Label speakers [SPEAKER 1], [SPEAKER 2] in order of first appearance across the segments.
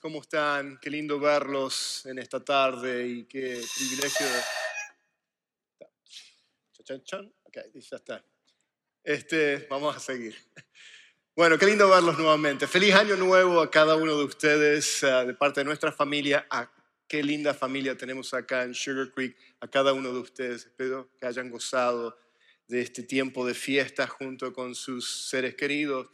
[SPEAKER 1] ¿cómo están? Qué lindo verlos en esta tarde y qué privilegio. Chan, chan. Ok, ya está. Este, vamos a seguir. Bueno, qué lindo verlos nuevamente. Feliz año nuevo a cada uno de ustedes, eh, de parte de nuestra familia. Ah, qué linda familia tenemos acá en Sugar Creek, a cada uno de ustedes. Espero que hayan gozado de este tiempo de fiesta junto con sus seres queridos.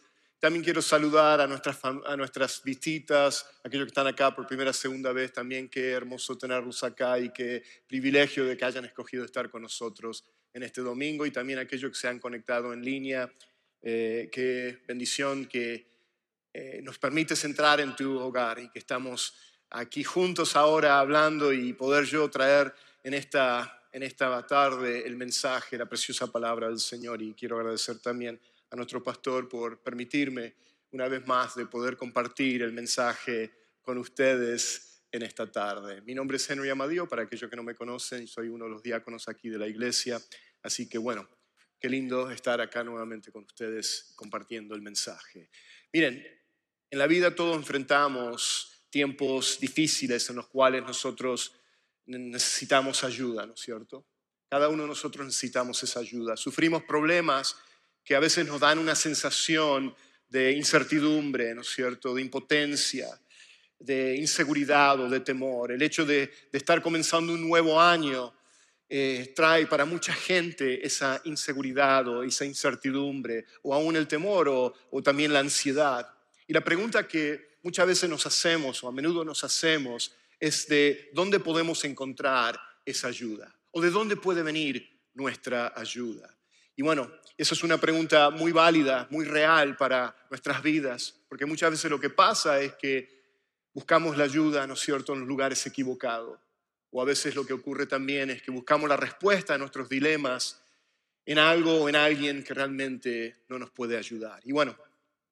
[SPEAKER 1] También quiero saludar a nuestras, a nuestras visitas, aquellos que están acá por primera, segunda vez también. Qué hermoso tenerlos acá y qué privilegio de que hayan escogido estar con nosotros en este domingo y también aquellos que se han conectado en línea. Eh, qué bendición que eh, nos permites entrar en tu hogar y que estamos aquí juntos ahora hablando y poder yo traer en esta, en esta tarde el mensaje, la preciosa palabra del Señor. Y quiero agradecer también a nuestro pastor por permitirme una vez más de poder compartir el mensaje con ustedes en esta tarde. Mi nombre es Henry Amadío, para aquellos que no me conocen, soy uno de los diáconos aquí de la iglesia, así que bueno, qué lindo estar acá nuevamente con ustedes compartiendo el mensaje. Miren, en la vida todos enfrentamos tiempos difíciles en los cuales nosotros necesitamos ayuda, ¿no es cierto? Cada uno de nosotros necesitamos esa ayuda. Sufrimos problemas que a veces nos dan una sensación de incertidumbre, ¿no es cierto?, de impotencia, de inseguridad o de temor. El hecho de, estar comenzando un nuevo año eh, trae para mucha gente esa inseguridad o esa incertidumbre, o aún el temor o, o también la ansiedad. Y la pregunta que muchas veces nos hacemos o a menudo nos hacemos es de dónde podemos encontrar esa ayuda o de dónde puede venir nuestra ayuda. Y bueno, esa es una pregunta muy válida, muy real para nuestras vidas, porque muchas veces lo que pasa es que buscamos la ayuda, ¿no es cierto?, en los lugares equivocados. O a veces lo que ocurre también es que buscamos la respuesta a nuestros dilemas en algo o en alguien que realmente no nos puede ayudar. Y bueno,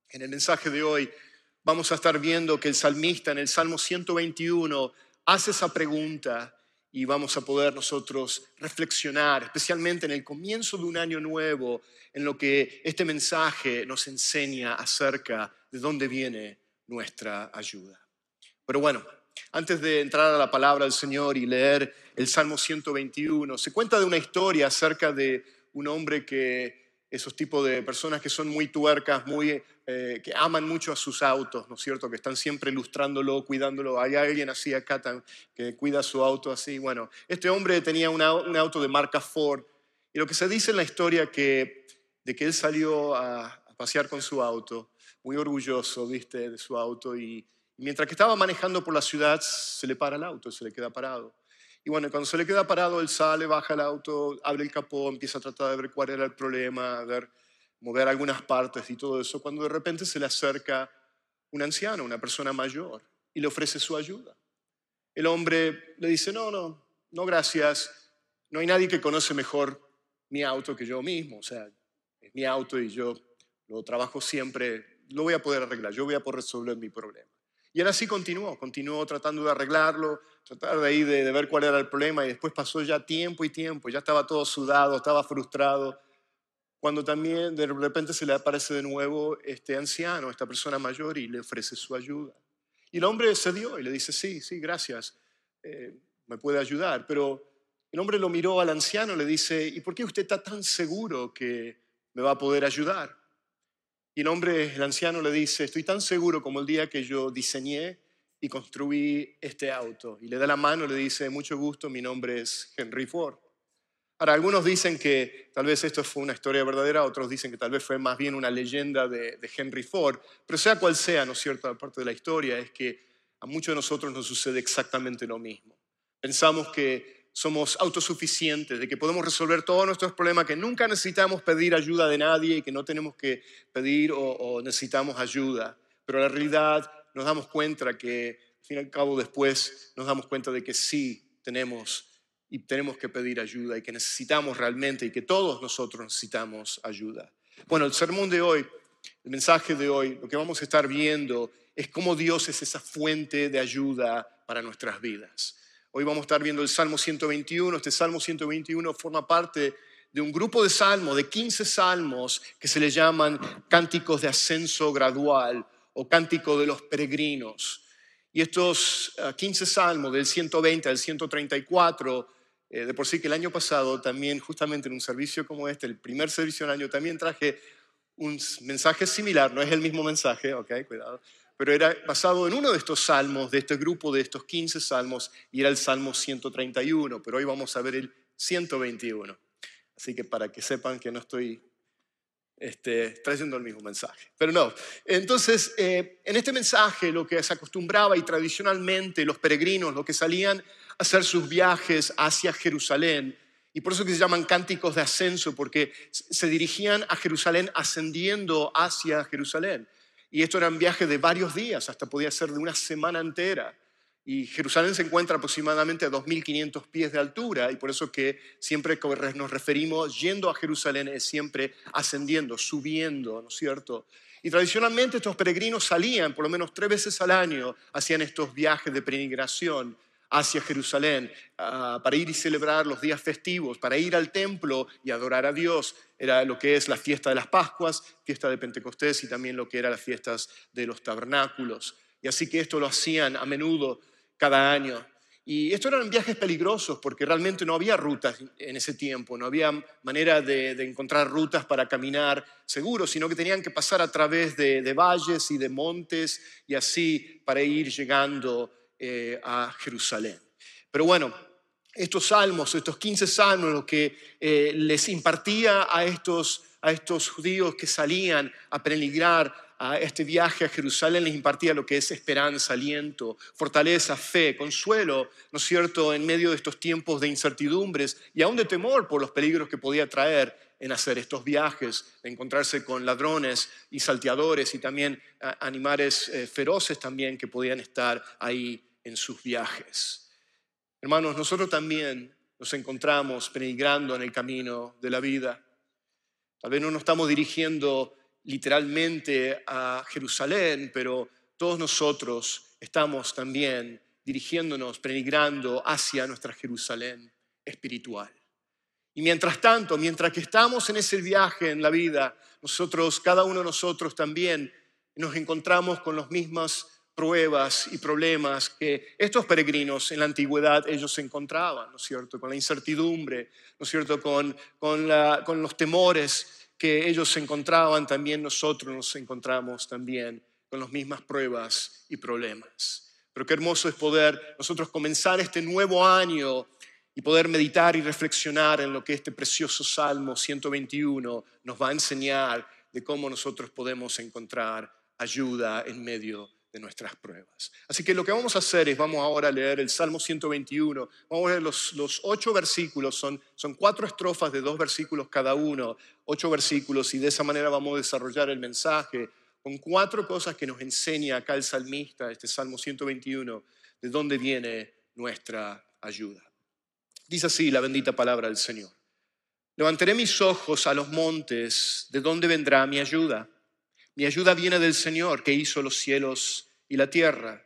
[SPEAKER 1] en el mensaje de hoy vamos a estar viendo que el salmista en el Salmo 121 hace esa pregunta y vamos a poder nosotros reflexionar, especialmente en el comienzo de un año nuevo, en lo que este mensaje nos enseña acerca de dónde viene nuestra ayuda. Pero bueno, antes de entrar a la palabra del Señor y leer el Salmo 121, se cuenta de una historia acerca de un hombre que esos tipos de personas que son muy tuercas, muy, eh, que aman mucho a sus autos, ¿no es cierto? Que están siempre ilustrándolo, cuidándolo. Hay alguien así acá que cuida su auto así. Bueno, este hombre tenía un auto de marca Ford y lo que se dice en la historia que, de que él salió a, a pasear con su auto, muy orgulloso, viste, de su auto y, y mientras que estaba manejando por la ciudad se le para el auto, se le queda parado. Y bueno, cuando se le queda parado, él sale, baja el auto, abre el capó, empieza a tratar de ver cuál era el problema, a ver, mover algunas partes y todo eso, cuando de repente se le acerca un anciano, una persona mayor, y le ofrece su ayuda. El hombre le dice, no, no, no, gracias, no hay nadie que conoce mejor mi auto que yo mismo, o sea, es mi auto y yo lo trabajo siempre, lo voy a poder arreglar, yo voy a poder resolver mi problema. Y él así continuó, continuó tratando de arreglarlo, tratar de ahí de, ver cuál era el problema y después pasó ya tiempo y tiempo, ya estaba todo sudado, estaba frustrado, cuando también de repente se le aparece de nuevo este anciano, esta persona mayor y le ofrece su ayuda. Y el hombre cedió y le dice, sí, sí, gracias, eh, me puede ayudar, pero el hombre lo miró al anciano y le dice, ¿y por qué usted está tan seguro que me va a poder ayudar? Y el hombre, el anciano, le dice, estoy tan seguro como el día que yo diseñé y construí este auto. Y le da la mano y le dice, mucho gusto, mi nombre es Henry Ford. Ahora, algunos dicen que tal vez esto fue una historia verdadera, otros dicen que tal vez fue más bien una leyenda de, de Henry Ford, pero sea cual sea, ¿no es cierto?, aparte de la historia, es que a muchos de nosotros nos sucede exactamente lo mismo. Pensamos que somos autosuficientes, de que podemos resolver todos nuestros problemas, que nunca necesitamos pedir ayuda de nadie y que no tenemos que pedir o, necesitamos ayuda. Pero la realidad nos damos cuenta que, al fin y al cabo, después nos damos cuenta de que sí tenemos y tenemos que pedir ayuda y que necesitamos realmente y que todos nosotros necesitamos ayuda. Bueno, el sermón de hoy, el mensaje de hoy, lo que vamos a estar viendo es cómo Dios es esa fuente de ayuda para nuestras vidas. Hoy vamos a estar viendo el Salmo 121. Este Salmo 121 forma parte de un grupo de salmos, de 15 salmos que se le llaman cánticos de ascenso gradual o cántico de los peregrinos. Y estos 15 ah, salmos del 120 al 134, eh, de por sí que el año pasado también, justamente en un servicio como este, el primer servicio del año, también traje un mensaje similar, no es el mismo mensaje, ok, cuidado, pero era basado en uno de estos salmos, de este grupo de estos 15 salmos, y era el Salmo 131, pero hoy vamos a ver el 121. Así que para que sepan que no estoy este, trayendo el mismo mensaje. Pero no, entonces eh, en este mensaje lo que se acostumbraba y tradicionalmente los peregrinos, los que salían a hacer sus viajes hacia Jerusalén, y por eso que se llaman cánticos de ascenso, porque se dirigían a Jerusalén ascendiendo hacia Jerusalén. Y esto eran viajes de varios días, hasta podía ser de una semana entera. Y Jerusalén se encuentra aproximadamente a 2.500 pies de altura y por eso que siempre que nos referimos yendo a Jerusalén es siempre ascendiendo, subiendo, ¿no es cierto? Y tradicionalmente estos peregrinos salían por lo menos tres veces al año, hacían estos viajes de peregrinación hacia Jerusalén ah, para ir y celebrar los días festivos, para ir al templo y adorar a Dios. Era lo que es la fiesta de las Pascuas, fiesta de Pentecostés y también lo que eran las fiestas de los tabernáculos. Y así que esto lo hacían a menudo cada año. Y estos eran viajes peligrosos porque realmente no había rutas en ese tiempo, no había manera de, encontrar rutas para caminar seguros, sino que tenían que pasar a través de, de valles y de montes y así para ir llegando eh, a Jerusalén. Pero bueno, estos salmos, estos 15 salmos, lo que eh, les impartía a estos, a estos judíos que salían a peregrinar a este viaje a Jerusalén, les impartía lo que es esperanza, aliento, fortaleza, fe, consuelo, ¿no es cierto?, en medio de estos tiempos de incertidumbres y aún de temor por los peligros que podía traer en hacer estos viajes, de encontrarse con ladrones y salteadores y también animales eh, feroces también que podían estar ahí en sus viajes. Hermanos, nosotros también nos encontramos peregrando en el camino de la vida. Tal vez no nos estamos dirigiendo literalmente a Jerusalén, pero todos nosotros estamos también dirigiéndonos, peregrando hacia nuestra Jerusalén espiritual. Y mientras tanto, mientras que estamos en ese viaje en la vida, nosotros, cada uno de nosotros también nos encontramos con los mismos pruebas y problemas que estos peregrinos en la antigüedad ellos encontraban, ¿no es cierto? Con la incertidumbre, ¿no es cierto? Con, con, los temores que ellos encontraban, también nosotros nos encontramos también con las mismas pruebas y problemas. Pero qué hermoso es poder nosotros comenzar este nuevo año y poder meditar y reflexionar en lo que este precioso Salmo 121 nos va a enseñar de cómo nosotros podemos encontrar ayuda en medio de nuestras pruebas. Así que lo que vamos a hacer es, vamos ahora a leer el Salmo 121, vamos a leer los, los ocho versículos, son, son cuatro estrofas de dos versículos cada uno, ocho versículos, y de esa manera vamos a desarrollar el mensaje con cuatro cosas que nos enseña acá el salmista, este Salmo 121, de dónde viene nuestra ayuda. Dice así la bendita palabra del Señor. Levantaré mis ojos a los montes, ¿de dónde vendrá mi ayuda? Mi ayuda viene del Señor que hizo los cielos y la tierra.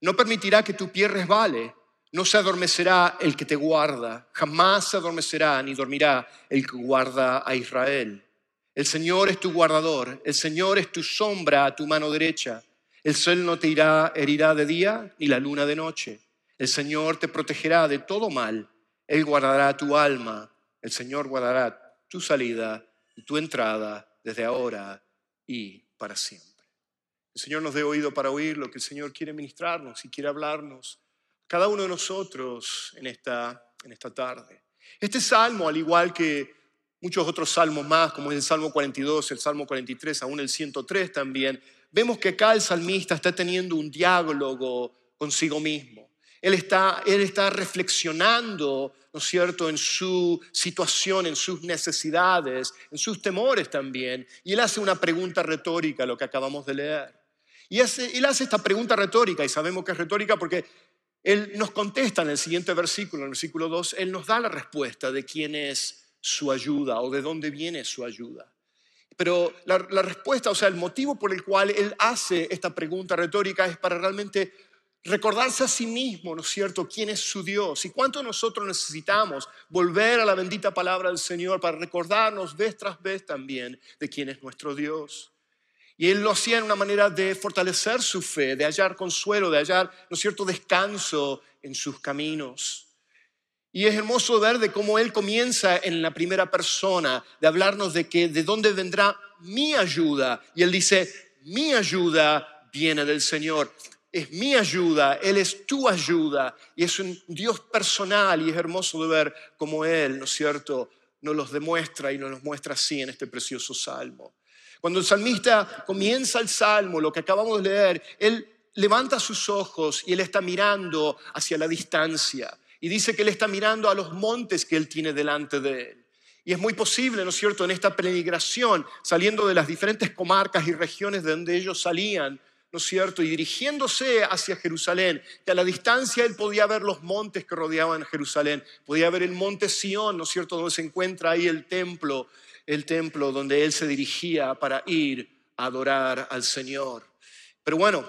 [SPEAKER 1] No permitirá que tu pie resbale. No se adormecerá el que te guarda. Jamás se adormecerá ni dormirá el que guarda a Israel. El Señor es tu guardador. El Señor es tu sombra a tu mano derecha. El sol no te irá, herirá de día ni la luna de noche. El Señor te protegerá de todo mal. Él guardará tu alma. El Señor guardará tu salida y tu entrada desde ahora y para siempre. El Señor nos dé oído para oír lo que el Señor quiere ministrarnos y quiere hablarnos. Cada uno de nosotros en esta, en esta tarde. Este salmo, al igual que muchos otros salmos más, como el Salmo 42, el Salmo 43, aún el 103 también, vemos que acá el salmista está teniendo un diálogo consigo mismo. Él está, él está reflexionando, ¿no es cierto?, en su situación, en sus necesidades, en sus temores también. Y él hace una pregunta retórica, lo que acabamos de leer. Y él hace esta pregunta retórica, y sabemos que es retórica porque él nos contesta en el siguiente versículo, en el versículo 2, él nos da la respuesta de quién es su ayuda o de dónde viene su ayuda. Pero la respuesta, o sea, el motivo por el cual él hace esta pregunta retórica es para realmente recordarse a sí mismo, ¿no es cierto?, quién es su Dios y cuánto nosotros necesitamos volver a la bendita palabra del Señor para recordarnos vez tras vez también de quién es nuestro Dios. Y él lo hacía en una manera de fortalecer su fe, de hallar consuelo, de hallar, ¿no es cierto?, descanso en sus caminos. Y es hermoso ver de cómo él comienza en la primera persona, de hablarnos de que de dónde vendrá mi ayuda. Y él dice, mi ayuda viene del Señor. Es mi ayuda, Él es tu ayuda. Y es un Dios personal y es hermoso de ver cómo Él, ¿no es cierto?, nos los demuestra y nos los muestra así en este precioso salmo. Cuando el salmista comienza el salmo, lo que acabamos de leer, él levanta sus ojos y él está mirando hacia la distancia. Y dice que él está mirando a los montes que él tiene delante de él. Y es muy posible, ¿no es cierto?, en esta peregrinación, saliendo de las diferentes comarcas y regiones de donde ellos salían, ¿no es cierto?, y dirigiéndose hacia Jerusalén, que a la distancia él podía ver los montes que rodeaban Jerusalén, podía ver el monte Sión, ¿no es cierto?, donde se encuentra ahí el templo, el templo donde él se dirigía para ir a adorar al Señor. Pero bueno,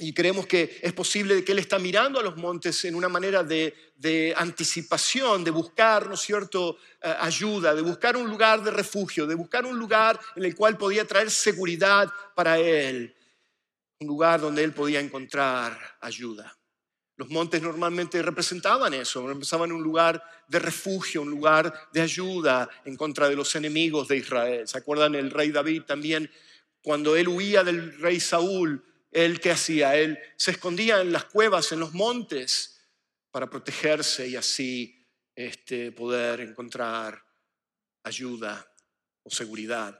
[SPEAKER 1] y creemos que es posible que Él está mirando a los montes en una manera de, anticipación, de buscar, ¿no es cierto?, eh, ayuda, de buscar un lugar de refugio, de buscar un lugar en el cual podía traer seguridad para Él, un lugar donde Él podía encontrar ayuda. Los montes normalmente representaban eso, representaban un lugar de refugio, un lugar de ayuda en contra de los enemigos de Israel. ¿Se acuerdan el rey David también? Cuando él huía del rey Saúl, él qué hacía? Él se escondía en las cuevas, en los montes, para protegerse y así este, poder encontrar ayuda o seguridad.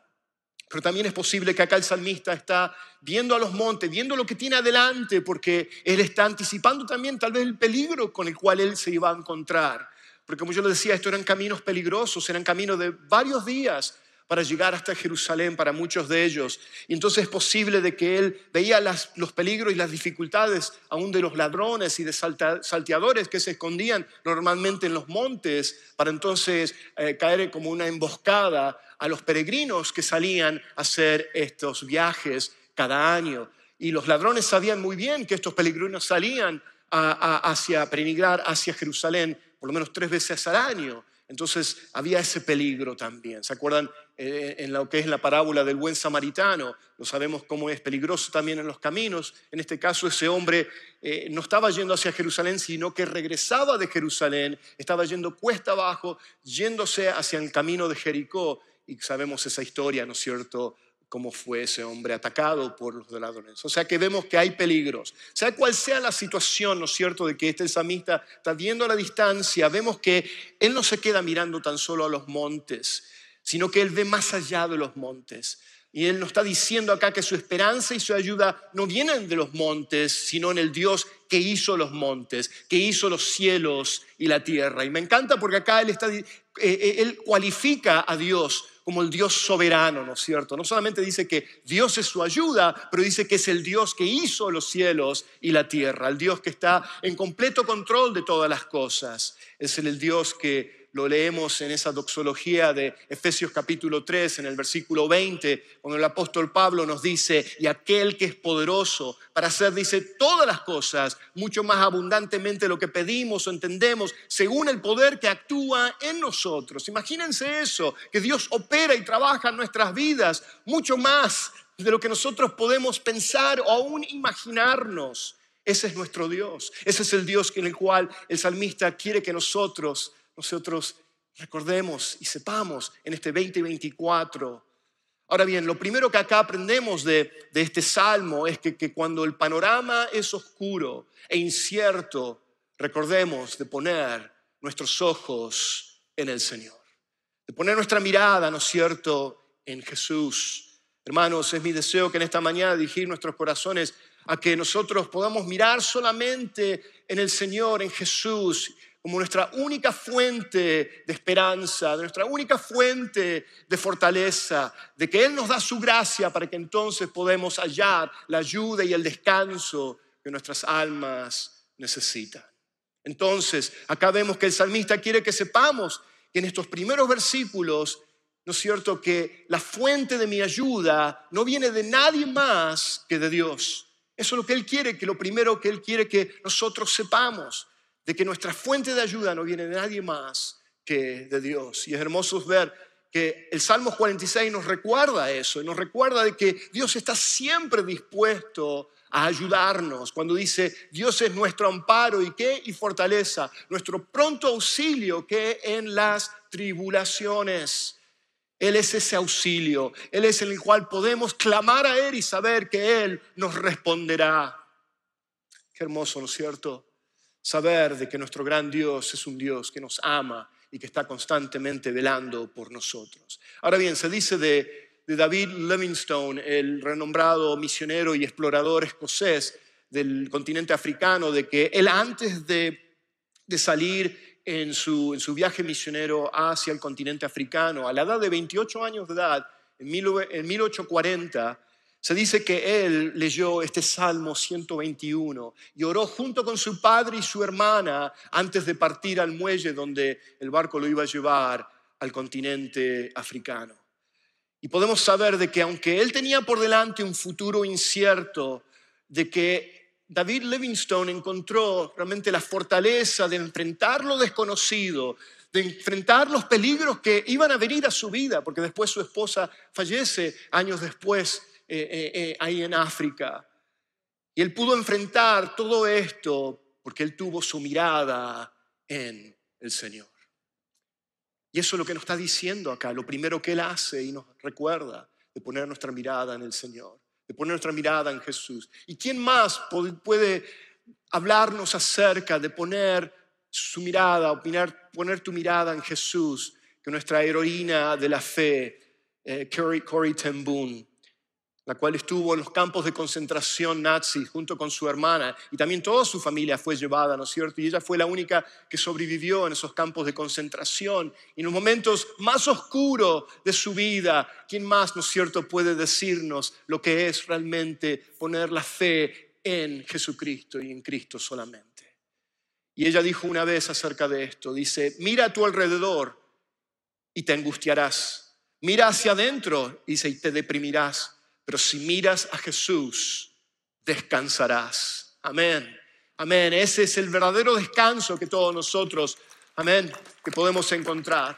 [SPEAKER 1] Pero también es posible que acá el salmista está viendo a los montes, viendo lo que tiene adelante, porque él está anticipando también tal vez el peligro con el cual él se iba a encontrar. Porque como yo le decía, estos eran caminos peligrosos, eran caminos de varios días, para llegar hasta Jerusalén para muchos de ellos. Y entonces es posible de que él veía los peligros y las dificultades aún de los ladrones y de salteadores que se escondían normalmente en los montes para entonces eh, caer como una emboscada a los peregrinos que salían a hacer estos viajes cada año. Y los ladrones sabían muy bien que estos peregrinos salían a, hacia peregrinar hacia Jerusalén por lo menos tres veces al año. Entonces había ese peligro también. ¿Se acuerdan eh, en lo que es la parábola del buen samaritano? Lo sabemos cómo es peligroso también en los caminos. En este caso ese hombre eh, no estaba yendo hacia Jerusalén, sino que regresaba de Jerusalén, estaba yendo cuesta abajo, yéndose hacia el camino de Jericó. Y sabemos esa historia, ¿no es cierto? Cómo fue ese hombre atacado por los ladrones. O sea que vemos que hay peligros. Sea cual sea la situación, ¿no es cierto?, de que este samista está viendo a la distancia, vemos que él no se queda mirando tan solo a los montes, sino que él ve más allá de los montes. Y él nos está diciendo acá que su esperanza y su ayuda no vienen de los montes, sino en el Dios que hizo los montes, que hizo los cielos y la tierra. Y me encanta porque acá él, está, eh, eh, él cualifica a Dios como el Dios soberano, ¿no es cierto? No solamente dice que Dios es su ayuda, pero dice que es el Dios que hizo los cielos y la tierra, el Dios que está en completo control de todas las cosas. Es el Dios que lo leemos en esa doxología de Efesios capítulo 3, en el versículo 20, cuando el apóstol Pablo nos dice, y aquel que es poderoso para hacer, dice, todas las cosas, mucho más abundantemente lo que pedimos o entendemos, según el poder que actúa en nosotros. Imagínense eso, que Dios opera y trabaja en nuestras vidas mucho más de lo que nosotros podemos pensar o aún imaginarnos. Ese es nuestro Dios. Ese es el Dios en el cual el salmista quiere que nosotros nosotros recordemos y sepamos en este 2024. Ahora bien, lo primero que acá aprendemos de, este salmo es que, que cuando el panorama es oscuro e incierto, recordemos de poner nuestros ojos en el Señor, de poner nuestra mirada, ¿no es cierto?, en Jesús. Hermanos, es mi deseo que en esta mañana dirigir nuestros corazones a que nosotros podamos mirar solamente en el Señor, en Jesús, como nuestra única fuente de esperanza, de nuestra única fuente de fortaleza, de que Él nos da su gracia para que entonces podamos hallar la ayuda y el descanso que nuestras almas necesitan. Entonces, acá vemos que el salmista quiere que sepamos que en estos primeros versículos, ¿no es cierto?, que la fuente de mi ayuda no viene de nadie más que de Dios. Eso es lo que Él quiere, que lo primero que Él quiere que nosotros sepamos de que nuestra fuente de ayuda no viene de nadie más que de Dios. Y es hermoso ver que el Salmo 46 nos recuerda eso, nos recuerda de que Dios está siempre dispuesto a ayudarnos. Cuando dice, Dios es nuestro amparo y qué y fortaleza, nuestro pronto auxilio que en las tribulaciones. Él es ese auxilio, Él es el cual podemos clamar a Él y saber que Él nos responderá. Qué hermoso, ¿no es cierto? Saber de que nuestro gran Dios es un Dios que nos ama y que está constantemente velando por nosotros. Ahora bien, se dice de, David Livingstone, el renombrado misionero y explorador escocés del continente africano, de que él antes de, salir en su, en su, viaje misionero hacia el continente africano, a la edad de 28 años de edad, en 1840, se dice que él leyó este Salmo 121 y oró junto con su padre y su hermana antes de partir al muelle donde el barco lo iba a llevar al continente africano. Y podemos saber de que aunque él tenía por delante un futuro incierto, de que David Livingstone encontró realmente la fortaleza de enfrentar lo desconocido, de enfrentar los peligros que iban a venir a su vida, porque después su esposa fallece años después eh, eh, eh, ahí en África. Y él pudo enfrentar todo esto porque él tuvo su mirada en el Señor. Y eso es lo que nos está diciendo acá, lo primero que Él hace y nos recuerda de poner nuestra mirada en el Señor, de poner nuestra mirada en Jesús. ¿Y quién más puede hablarnos acerca de poner su mirada, opinar, poner tu mirada en Jesús, que nuestra heroína de la fe, eh, Corey Ten Boom, la cual estuvo en los campos de concentración nazis junto con su hermana y también toda su familia fue llevada, ¿no es cierto? Y ella fue la única que sobrevivió en esos campos de concentración. Y en los momentos más oscuros de su vida, ¿quién más, ¿no es cierto?, puede decirnos lo que es realmente poner la fe en Jesucristo y en Cristo solamente. Y ella dijo una vez acerca de esto, dice, mira a tu alrededor y te angustiarás. Mira hacia adentro, dice, y te deprimirás pero si miras a Jesús, descansarás. Amén. Amén. Ese es el verdadero descanso que todos nosotros, amén, que podemos encontrar.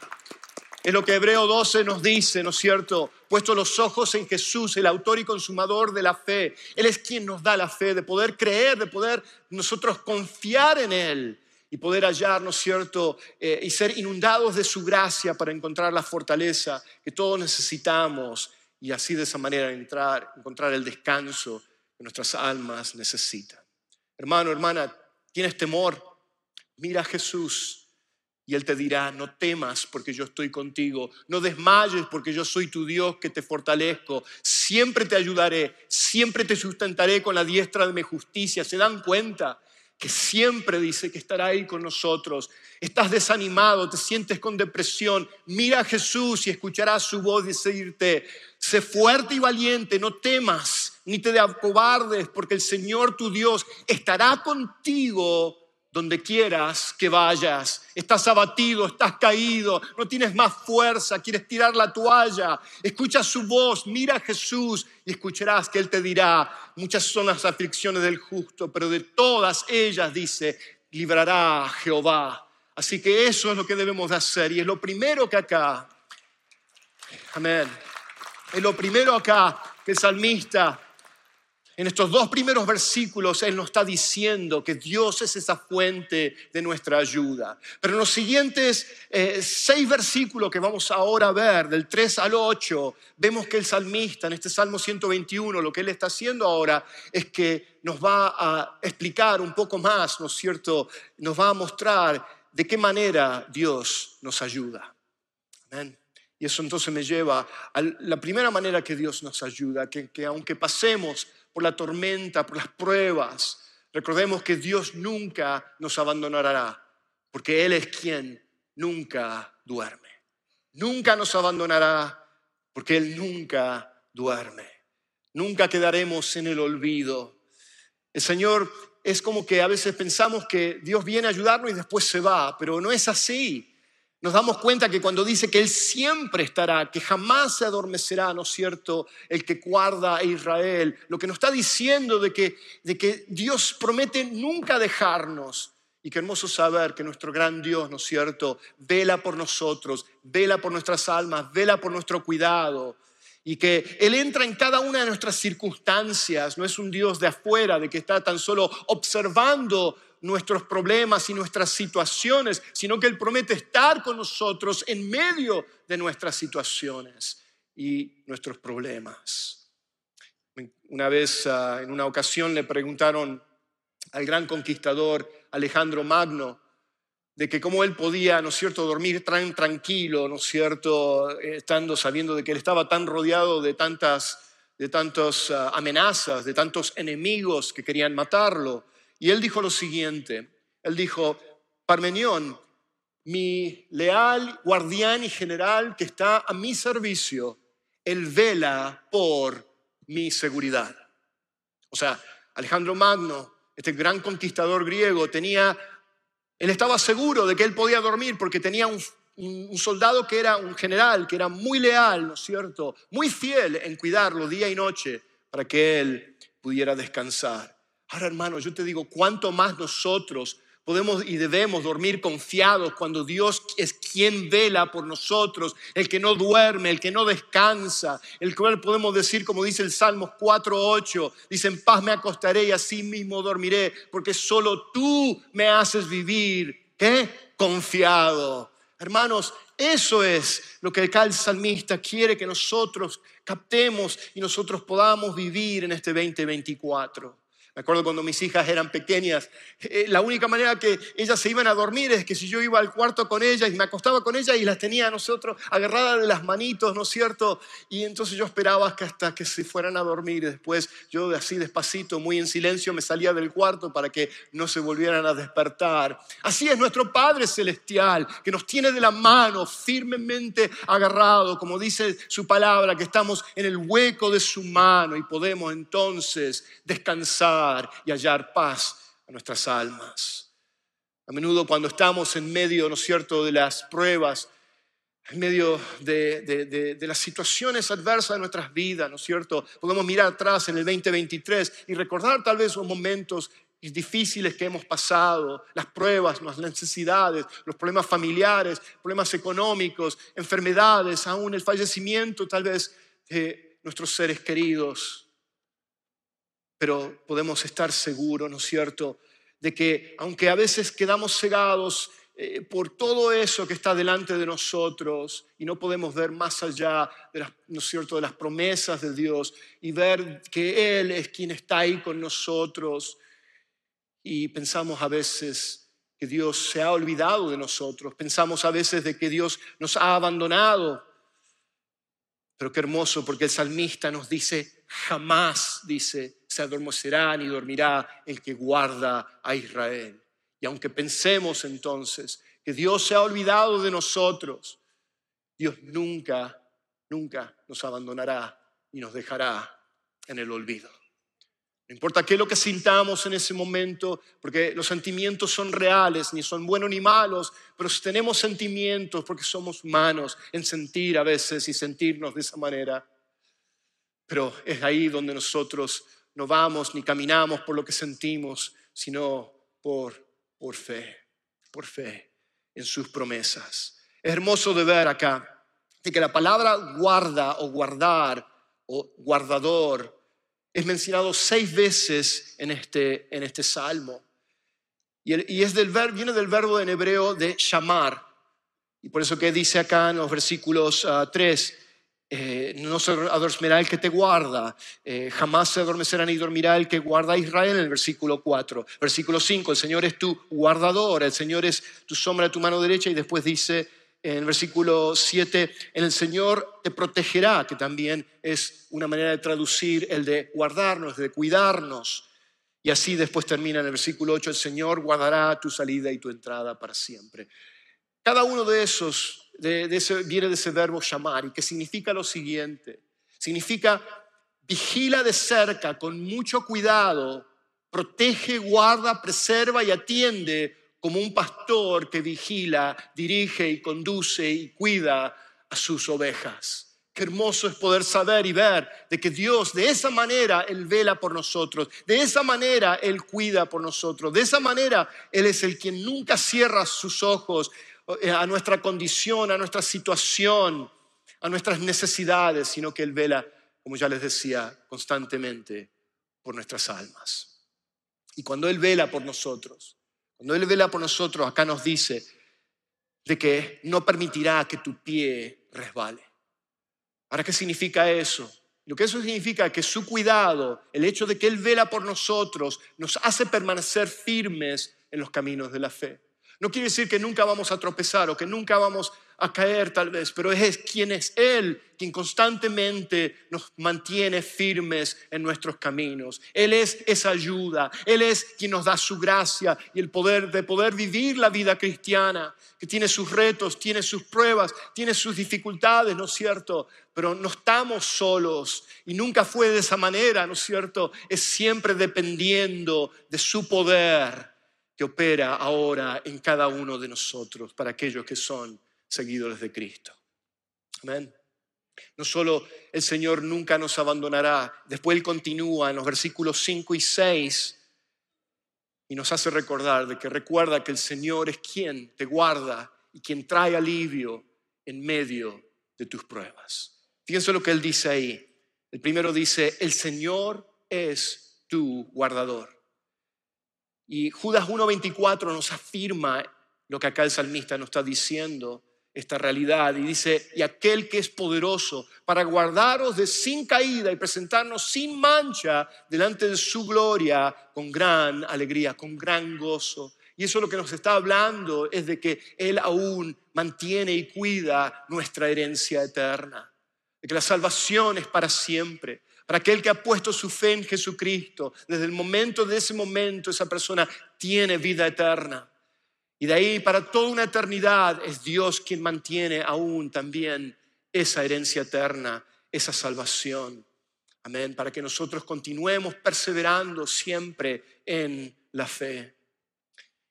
[SPEAKER 1] Es lo que Hebreo 12 nos dice, ¿no es cierto? Puesto los ojos en Jesús, el autor y consumador de la fe. Él es quien nos da la fe, de poder creer, de poder nosotros confiar en Él y poder hallar, ¿no es cierto? Eh, y ser inundados de su gracia para encontrar la fortaleza que todos necesitamos y así de esa manera entrar, encontrar el descanso que nuestras almas necesitan. Hermano, hermana, ¿tienes temor? Mira a Jesús y Él te dirá, no temas porque yo estoy contigo, no desmayes porque yo soy tu Dios que te fortalezco, siempre te ayudaré, siempre te sustentaré con la diestra de mi justicia. ¿Se dan cuenta? Que siempre dice que estará ahí con nosotros. Estás desanimado, te sientes con depresión. Mira a Jesús y escucharás su voz decirte, sé fuerte y valiente, no temas ni te acobardes, porque el Señor tu Dios estará contigo donde quieras que vayas. Estás abatido, estás caído, no tienes más fuerza, quieres tirar la toalla. Escucha su voz, mira a Jesús y escucharás que Él te dirá, muchas son las aflicciones del justo, pero de todas ellas, dice, librará Jehová. Así que eso es lo que debemos de hacer y es lo primero que acá, amén, es lo primero acá que el salmista en estos dos primeros versículos Él nos está diciendo que Dios es esa fuente de nuestra ayuda. Pero en los siguientes eh, seis versículos que vamos ahora a ver, del 3 al 8, vemos que el salmista en este Salmo 121, lo que Él está haciendo ahora es que nos va a explicar un poco más, ¿no es cierto? Nos va a mostrar de qué manera Dios nos ayuda. Y eso entonces me lleva a la primera manera que Dios nos ayuda, que, que aunque pasemos por la tormenta, por las pruebas, recordemos que Dios nunca nos abandonará, porque Él es quien nunca duerme. Nunca nos abandonará, porque Él nunca duerme. Nunca quedaremos en el olvido. El Señor es como que a veces pensamos que Dios viene a ayudarnos y después se va, pero no es así nos damos cuenta que cuando dice que Él siempre estará, que jamás se adormecerá, ¿no es cierto?, el que guarda a Israel, lo que nos está diciendo de que, de que Dios promete nunca dejarnos Y qué hermoso saber que nuestro gran Dios, ¿no es cierto?, vela por nosotros, vela por nuestras almas, vela por nuestro cuidado. Y que Él entra en cada una de nuestras circunstancias, no es un Dios de afuera, de que está tan solo observando nuestros problemas y nuestras situaciones, sino que Él promete estar con nosotros en medio de nuestras situaciones y nuestros problemas. Una vez, ah, en una ocasión, le preguntaron al gran conquistador Alejandro Magno, de que cómo él podía, ¿no es cierto?, dormir tan tranquilo, ¿no es cierto?, estando sabiendo de que él estaba tan rodeado de tantas, de tantas ah, amenazas, de tantos enemigos que querían matarlo. Y él dijo lo siguiente, él dijo, Parmenión, mi leal guardián y general que está a mi servicio, él vela por mi seguridad. O sea, Alejandro Magno este gran conquistador griego, tenía, él estaba seguro de que él podía dormir porque tenía un, soldado que era un general, que era muy leal, ¿no es cierto? Muy fiel en cuidarlo día y noche para que él pudiera descansar. Ahora, hermano, yo te digo, cuánto más nosotros Podemos y debemos dormir confiados cuando Dios es quien vela por nosotros, el que no duerme, el que no descansa, el cual podemos decir, como dice el Salmos 4.8, dice, en paz me acostaré y así mismo dormiré, porque solo tú me haces vivir, ¿qué? Confiado. Hermanos, eso es lo que el salmista quiere que nosotros captemos y nosotros podamos vivir en este 2024. Me acuerdo cuando mis hijas eran pequeñas, eh, la única manera que ellas se iban a dormir es que si yo iba al cuarto con ellas y me acostaba con ellas y las tenía a nosotros agarradas de las manitos, ¿no es cierto? Y entonces yo esperaba que hasta que se fueran a dormir. Después yo así despacito, muy en silencio, me salía del cuarto para que no se volvieran a despertar. Así es nuestro Padre Celestial, que nos tiene de la mano firmemente agarrado, como dice su palabra, que estamos en el hueco de su mano y podemos entonces descansar y hallar paz a nuestras almas. A menudo cuando estamos en medio, ¿no es cierto?, de las pruebas, en medio de, de, las situaciones adversas de nuestras vidas, ¿no es cierto? Podemos mirar atrás en el 2023 y recordar tal vez los momentos difíciles que hemos pasado, las pruebas, las necesidades, los problemas familiares, problemas económicos, enfermedades, aún el fallecimiento tal vez de nuestros seres queridos pero podemos estar seguros, ¿no es cierto?, de que aunque a veces quedamos cegados eh, por todo eso que está delante de nosotros y no podemos ver más allá ¿no es cierto?, de las promesas de Dios y ver que Él es quien está ahí con nosotros y pensamos a veces que Dios se ha olvidado de nosotros, pensamos a veces de que Dios nos ha abandonado, pero qué hermoso porque el salmista nos dice, jamás, dice, se adormecerá ni dormirá el que guarda a Israel. Y aunque pensemos entonces que Dios se ha olvidado de nosotros, Dios nunca, nunca nos abandonará y nos dejará en el olvido. No importa qué es lo que sintamos en ese momento, porque los sentimientos son reales, ni son buenos ni malos, pero si tenemos sentimientos, porque somos humanos en sentir a veces y sentirnos de esa manera. Pero es ahí donde nosotros no vamos ni caminamos por lo que sentimos, sino por, por fe, por fe en sus promesas. Es hermoso de ver acá de que la palabra guarda o guardar o guardador es mencionado seis veces en este, en este salmo. Y, es del viene del verbo en hebreo de llamar. Y por eso que dice acá en los versículos 3, ah, eh, no se adormecerá el que te guarda, eh, jamás se adormecerá ni dormirá el que guarda a Israel en el versículo 4. Versículo 5, el Señor es tu guardador, el Señor es tu sombra tu mano derecha y después dice en el versículo 7, el Señor te protegerá, que también es una manera de traducir el de guardarnos, de cuidarnos. Y así después termina en el versículo 8, el Señor guardará tu salida y tu entrada para siempre. Cada uno de esos viene de ese verbo llamar y que significa lo siguiente. Significa vigila de cerca, con mucho cuidado, protege, guarda, preserva y atiende como un pastor que vigila, dirige y conduce y cuida a sus ovejas. Qué hermoso es poder saber y ver de que Dios de esa manera Él vela por nosotros, de esa manera Él cuida por nosotros, de esa manera Él es el quien nunca cierra sus ojos a nuestra condición, a nuestra situación, a nuestras necesidades, sino que Él vela, como ya les decía, constantemente por nuestras almas. Y cuando Él vela por nosotros, cuando Él vela por nosotros, acá nos dice de que no permitirá que tu pie resbale. ¿Para qué significa eso? Lo que eso significa es que su cuidado, el hecho de que Él vela por nosotros, nos hace permanecer firmes en los caminos de la fe. No quiere decir que nunca vamos a tropezar o que nunca vamos a caer tal vez, pero es quien es Él quien constantemente nos mantiene firmes en nuestros caminos. Él es esa ayuda, Él es quien nos da su gracia y el poder de poder vivir la vida cristiana, que tiene sus retos, tiene sus pruebas, tiene sus dificultades, ¿no es cierto? Pero no estamos solos y nunca fue de esa manera, ¿no es cierto? Es siempre dependiendo de su poder opera ahora en cada uno de nosotros para aquellos que son seguidores de Cristo. Amén. No solo el Señor nunca nos abandonará, después Él continúa en los versículos 5 y 6 y nos hace recordar de que recuerda que el Señor es quien te guarda y quien trae alivio en medio de tus pruebas. Fíjense lo que Él dice ahí. El primero dice, el Señor es tu guardador. Y Judas 1.24 nos afirma lo que acá el salmista nos está diciendo esta realidad y dice, y aquel que es poderoso para guardaros de sin caída y presentarnos sin mancha delante de su gloria con gran alegría, con gran gozo. Y eso lo que nos está hablando es de que Él aún mantiene y cuida nuestra herencia eterna, de que la salvación es para siempre. Para aquel que ha puesto su fe en Jesucristo, desde el momento de ese momento esa persona tiene vida eterna. Y de ahí para toda una eternidad es Dios quien mantiene aún también esa herencia eterna, esa salvación. Amén. Para que nosotros continuemos perseverando siempre en la fe.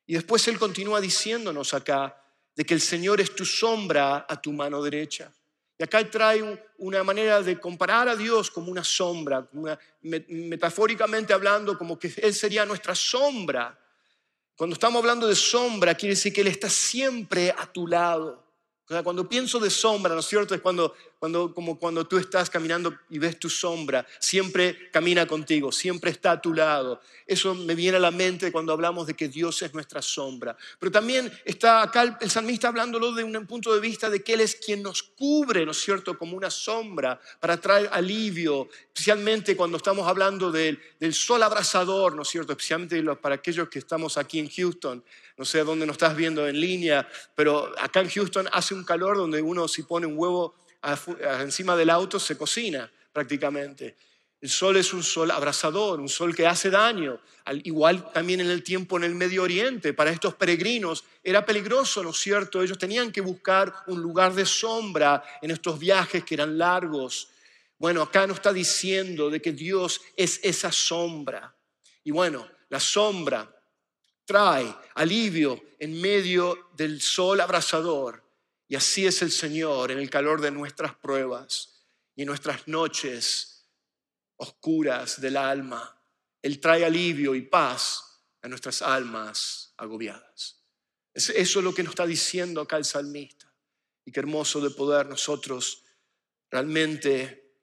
[SPEAKER 1] Y después Él continúa diciéndonos acá de que el Señor es tu sombra a tu mano derecha. Y acá trae una manera de comparar a Dios como una sombra, metafóricamente hablando, como que Él sería nuestra sombra cuando estamos hablando de sombra, quiere decir que Él está siempre a tu lado. cuando pienso de sombra, ¿no es cierto? Es cuando cuando, como cuando tú estás caminando y ves tu sombra, siempre camina contigo, siempre está a tu lado. Eso me viene a la mente cuando hablamos de que Dios es nuestra sombra. Pero también está acá el, salmista hablándolo de un punto de vista de que Él es quien nos cubre, ¿no es cierto?, como una sombra para traer alivio, especialmente cuando estamos hablando del, del sol abrasador, ¿no es cierto?, especialmente para aquellos que estamos aquí en Houston. No sé dónde nos estás viendo en línea, pero acá en Houston hace un calor donde uno si pone un huevo encima del auto se cocina prácticamente. El sol es un sol abrasador, un sol que hace daño. Al igual también en el tiempo en el Medio Oriente, para estos peregrinos era peligroso, ¿no es cierto? Ellos tenían que buscar un lugar de sombra en estos viajes que eran largos. Bueno, acá nos está diciendo de que Dios es esa sombra. Y bueno, la sombra trae alivio en medio del sol abrasador y así es el Señor en el calor de nuestras pruebas y nuestras noches oscuras del alma. Él trae alivio y paz a nuestras almas agobiadas. Eso es lo que nos está diciendo acá el salmista. Y qué hermoso de poder nosotros realmente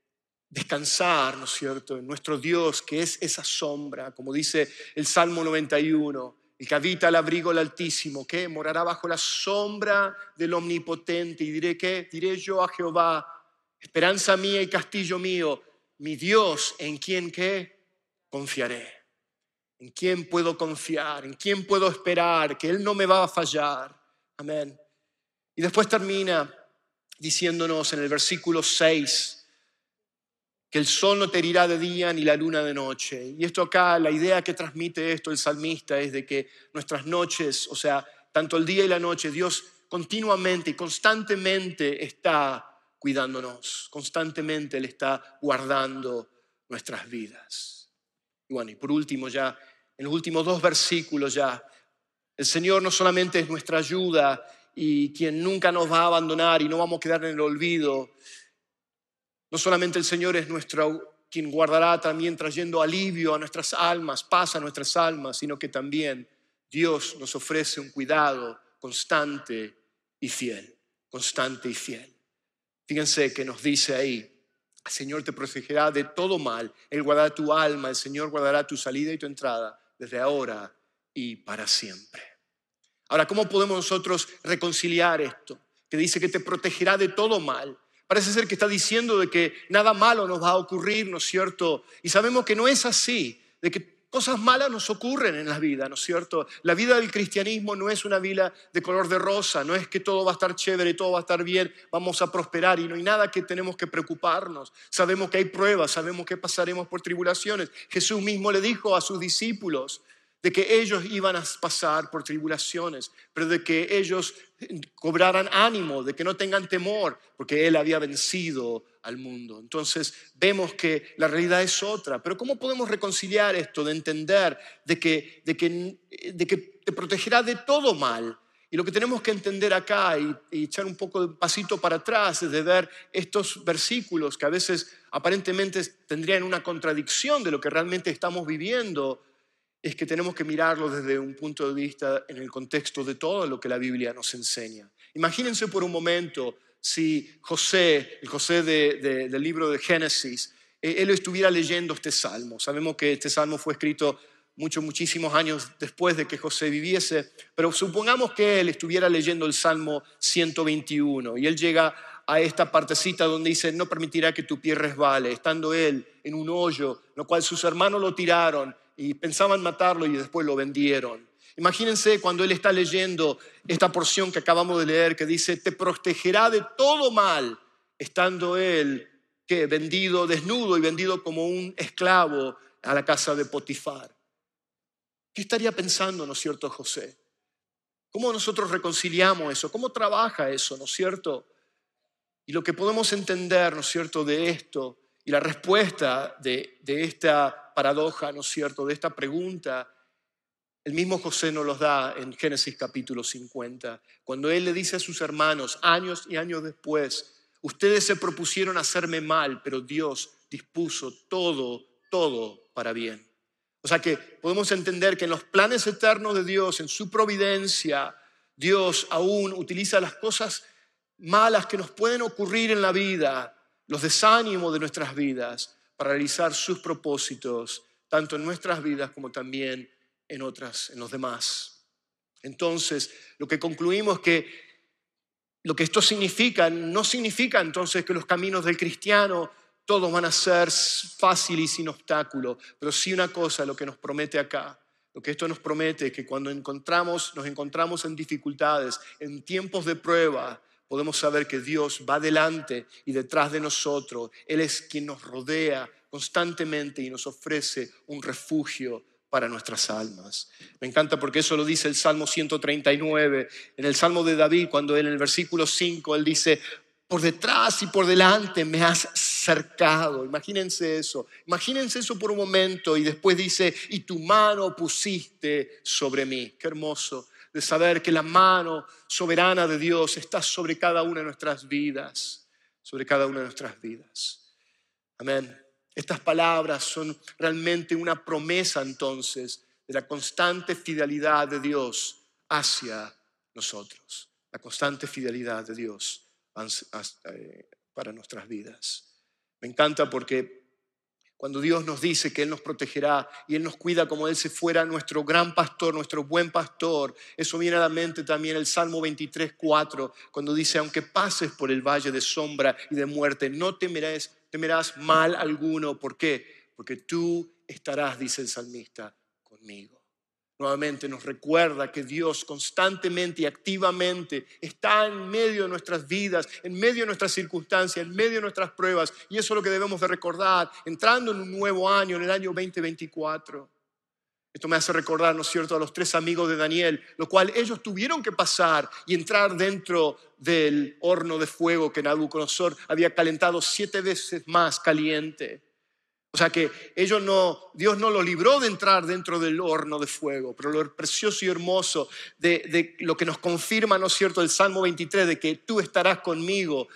[SPEAKER 1] descansar, ¿no es cierto?, en nuestro Dios, que es esa sombra, como dice el Salmo 91, el que habita al abrigo del Altísimo, que morará bajo la sombra del Omnipotente. Y diré que, diré yo a Jehová, esperanza mía y castillo mío, mi Dios, en quien que confiaré. En quién puedo confiar, en quién puedo esperar, que Él no me va a fallar. Amén. Y después termina diciéndonos en el versículo 6, que el sol no te herirá de día ni la luna de noche. Y esto acá, la idea que transmite esto el salmista es de que nuestras noches, o sea, tanto el día y la noche, Dios continuamente y constantemente está cuidándonos, constantemente le está guardando nuestras vidas. Y bueno, y por último ya, en los últimos dos versículos ya, el Señor no solamente es nuestra ayuda y quien nunca nos va a abandonar y no vamos a quedar en el olvido, No solamente el Señor es nuestro quien guardará también trayendo alivio a nuestras almas, paz a nuestras almas, sino que también Dios nos ofrece un cuidado constante y fiel, constante y fiel. Fíjense que nos dice ahí, el Señor te protegerá de todo mal, Él guardará tu alma, el Señor guardará tu salida y tu entrada desde ahora y para siempre. Ahora, ¿cómo podemos nosotros reconciliar esto? Que dice que te protegerá de todo mal. Parece ser que está diciendo de que nada malo nos va a ocurrir, ¿no es cierto? Y sabemos que no es así, de que cosas malas nos ocurren en la vida, ¿no es cierto? La vida del cristianismo no es una vida de color de rosa, no es que todo va a estar chévere, todo va a estar bien, vamos a prosperar y no hay nada que tenemos que preocuparnos. Sabemos que hay pruebas, sabemos que pasaremos por tribulaciones. Jesús mismo le dijo a sus discípulos, de que ellos iban a pasar por tribulaciones, pero de que ellos cobraran ánimo, de que no tengan temor, porque Él había vencido al mundo. Entonces vemos que la realidad es otra, pero ¿cómo podemos reconciliar esto de entender de que, de que, de que te protegerá de todo mal? Y lo que tenemos que entender acá y, y, echar un poco de pasito para atrás es de ver estos versículos que a veces aparentemente tendrían una contradicción de lo que realmente estamos viviendo es que tenemos que mirarlo desde un punto de vista en el contexto de todo lo que la Biblia nos enseña. Imagínense por un momento si José, el José del libro de Génesis, eh, él estuviera leyendo este salmo. Sabemos que este salmo fue escrito muchos, muchísimos años después de que José viviese, pero supongamos que él estuviera leyendo el Salmo 121 y él llega a esta partecita donde dice, no permitirá que tu pie resbale, estando él en un hoyo, lo cual sus hermanos lo tiraron y pensaban matarlo y después lo vendieron. Imagínense cuando él está leyendo esta porción que acabamos de leer que dice, te protegerá de todo mal, estando él que vendido desnudo y vendido como un esclavo a la casa de Potifar. ¿Qué estaría pensando, no es cierto, José? ¿Cómo nosotros reconciliamos eso? ¿Cómo trabaja eso, no es cierto? Y lo que podemos entender, ¿no es cierto?, de esto y la respuesta de, de esta paradoja, ¿no es cierto?, de esta pregunta, el mismo José nos los da en Génesis capítulo 50, cuando él le dice a sus hermanos, años y años después, ustedes se propusieron hacerme mal, pero Dios dispuso todo, todo para bien. O sea que podemos entender que en los planes eternos de Dios, en su providencia, Dios aún utiliza las cosas malas que nos pueden ocurrir en la vida, los desánimos de nuestras vidas, para realizar sus propósitos, tanto en nuestras vidas como también en otras, en los demás. Entonces, lo que concluimos que lo que esto significa, no significa entonces que los caminos del cristiano todos van a ser fáciles y sin obstáculo, pero sí una cosa, lo que nos promete acá, lo que esto nos promete es que cuando encontramos, nos encontramos en dificultades, en tiempos de prueba, podemos saber que Dios va delante y detrás de nosotros. Él es quien nos rodea constantemente y nos ofrece un refugio para nuestras almas. Me encanta porque eso lo dice el Salmo 139, en el Salmo de David, cuando él en el versículo 5, él dice, por detrás y por delante me has cercado. Imagínense eso, imagínense eso por un momento y después dice, y tu mano pusiste sobre mí. Qué hermoso de saber que la mano soberana de Dios está sobre cada una de nuestras vidas, sobre cada una de nuestras vidas. Amén. Estas palabras son realmente una promesa entonces de la constante fidelidad de Dios hacia nosotros, la constante fidelidad de Dios eh, para nuestras vidas. Me encanta porque cuando Dios nos dice que Él nos protegerá y Él nos cuida como Él se fuera nuestro gran pastor, nuestro buen pastor, eso viene a la mente también el Salmo 23, 4, cuando dice, aunque pases por el valle de sombra y de muerte, no temerás, temerás mal alguno. ¿Por qué? Porque tú estarás, dice el salmista, conmigo nuevamente nos recuerda que Dios constantemente y activamente está en medio de nuestras vidas, en medio de nuestras circunstancias, en medio de nuestras pruebas. Y eso es lo que debemos de recordar, entrando en un nuevo año, en el año 2024. Esto me hace recordar, ¿no es cierto?, a los tres amigos de Daniel, lo cual ellos tuvieron que pasar y entrar dentro del horno de fuego que Nabucodonosor había calentado siete veces más caliente. O sea que ellos no, Dios no los libró de entrar dentro del horno de fuego, pero lo precioso y hermoso de, lo que nos confirma, ¿no es cierto?, el Salmo 23, de que tú estarás conmigo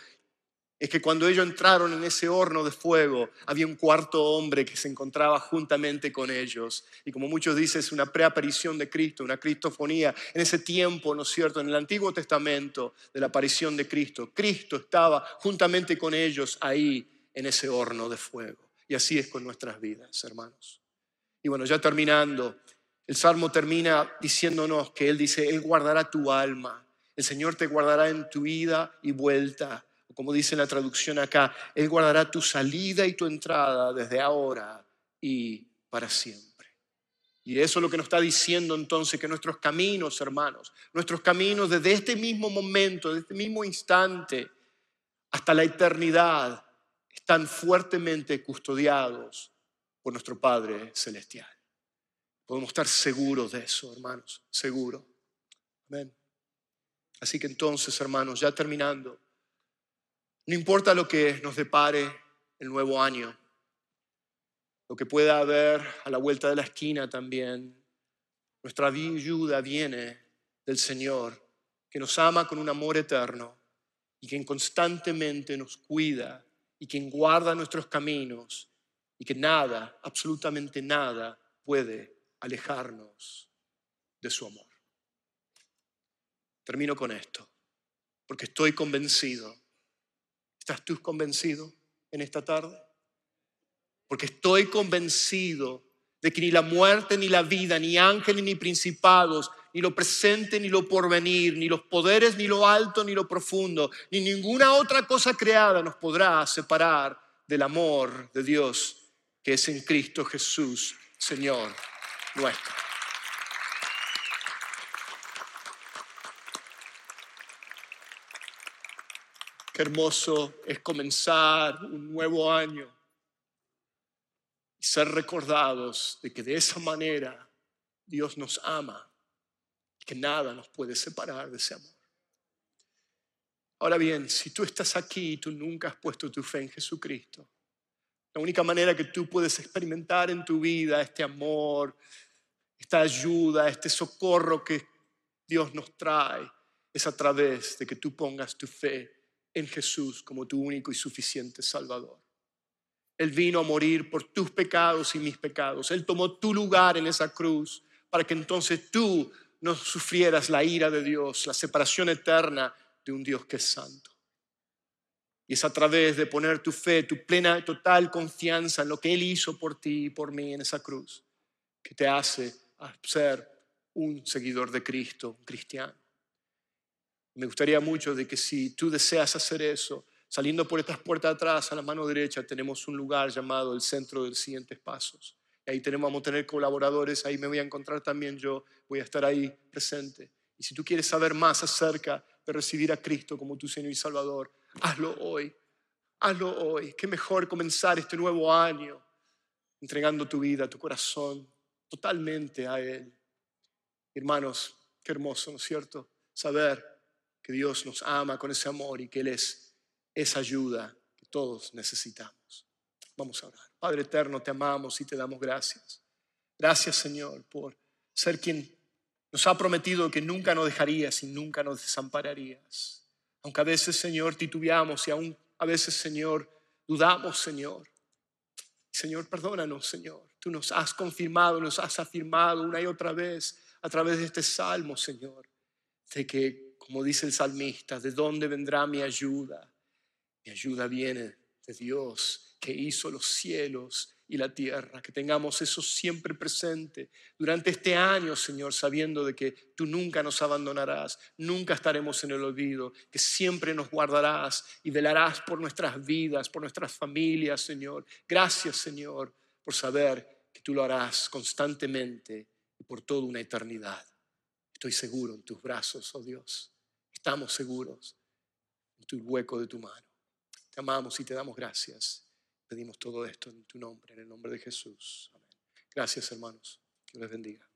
[SPEAKER 1] es que cuando ellos entraron en ese horno de fuego, había un cuarto hombre que se encontraba juntamente con ellos. Y como muchos dicen, es una preaparición de Cristo, una cristofonía. En ese tiempo, ¿no es cierto? En el Antiguo Testamento de la aparición de Cristo, Cristo estaba juntamente con ellos ahí en ese horno de fuego. Y así es con nuestras vidas, hermanos. Y bueno, ya terminando, el Salmo termina diciéndonos que Él dice, Él guardará tu alma, el Señor te guardará en tu ida y vuelta como dice la traducción acá, Él guardará tu salida y tu entrada desde ahora y para siempre. Y eso es lo que nos está diciendo entonces, que nuestros caminos, hermanos, nuestros caminos desde este mismo momento, desde este mismo instante hasta la eternidad, están fuertemente custodiados por nuestro Padre Celestial. Podemos estar seguros de eso, hermanos, seguro. Amén. Así que entonces, hermanos, ya terminando, no importa lo que nos depare el nuevo año, lo que pueda haber a la vuelta de la esquina también, nuestra ayuda viene del Señor, que nos ama con un amor eterno y quien constantemente nos cuida y quien guarda nuestros caminos y que nada, absolutamente nada, puede alejarnos de su amor. Termino con esto, porque estoy convencido ¿Estás tú convencido en esta tarde? Porque estoy convencido de que ni la muerte, ni la vida, ni ángeles, ni principados, ni lo presente, ni lo porvenir, ni los poderes, ni lo alto, ni lo profundo, ni ninguna otra cosa creada nos podrá separar del amor de Dios que es en Cristo Jesús, Señor nuestro. Qué hermoso es comenzar un nuevo año y ser recordados de que de esa manera Dios nos ama que nada nos puede separar de ese amor. Ahora bien, si tú estás aquí y tú nunca has puesto tu fe en Jesucristo, la única manera que tú puedes experimentar en tu vida este amor, esta ayuda, este socorro que Dios nos trae, es a través de que tú pongas tu fe en Jesús como tu único y suficiente Salvador. Él vino a morir por tus pecados y mis pecados. Él tomó tu lugar en esa cruz para que entonces tú no sufrieras la ira de Dios, la separación eterna de un Dios que es santo. Y es a través de poner tu fe, tu plena, y total confianza en lo que Él hizo por ti y por mí en esa cruz, que te hace ser un seguidor de Cristo, un cristiano. Me gustaría mucho de que si tú deseas hacer eso, saliendo por estas puertas atrás, a la mano derecha, tenemos un lugar llamado el Centro de los Siguientes Pasos. Ahí tenemos, vamos a tener colaboradores, ahí me voy a encontrar también yo, voy a estar ahí presente. Y si tú quieres saber más acerca de recibir a Cristo como tu Señor y Salvador, hazlo hoy. Hazlo hoy. Qué mejor comenzar este nuevo año entregando tu vida, tu corazón totalmente a Él. Hermanos, qué hermoso, ¿no es cierto? Saber que Dios nos ama con ese amor y que Él es esa ayuda que todos necesitamos. Vamos a orar. Padre eterno, te amamos y te damos gracias. Gracias Señor por ser quien nos ha prometido que nunca nos dejarías y nunca nos desampararías. Aunque a veces Señor titubeamos y aún a veces Señor dudamos Señor. Señor, perdónanos Señor. Tú nos has confirmado, nos has afirmado una y otra vez a través de este salmo Señor, de que como dice el salmista, ¿de dónde vendrá mi ayuda? Mi ayuda viene de Dios que hizo los cielos y la tierra, que tengamos eso siempre presente durante este año, Señor, sabiendo de que tú nunca nos abandonarás, nunca estaremos en el olvido, que siempre nos guardarás y velarás por nuestras vidas, por nuestras familias, Señor. Gracias, Señor, por saber que tú lo harás constantemente y por toda una eternidad. Estoy seguro en tus brazos, oh Dios estamos seguros en tu hueco de tu mano. Te amamos y te damos gracias. Pedimos todo esto en tu nombre, en el nombre de Jesús. Amén. Gracias, hermanos. Que les bendiga.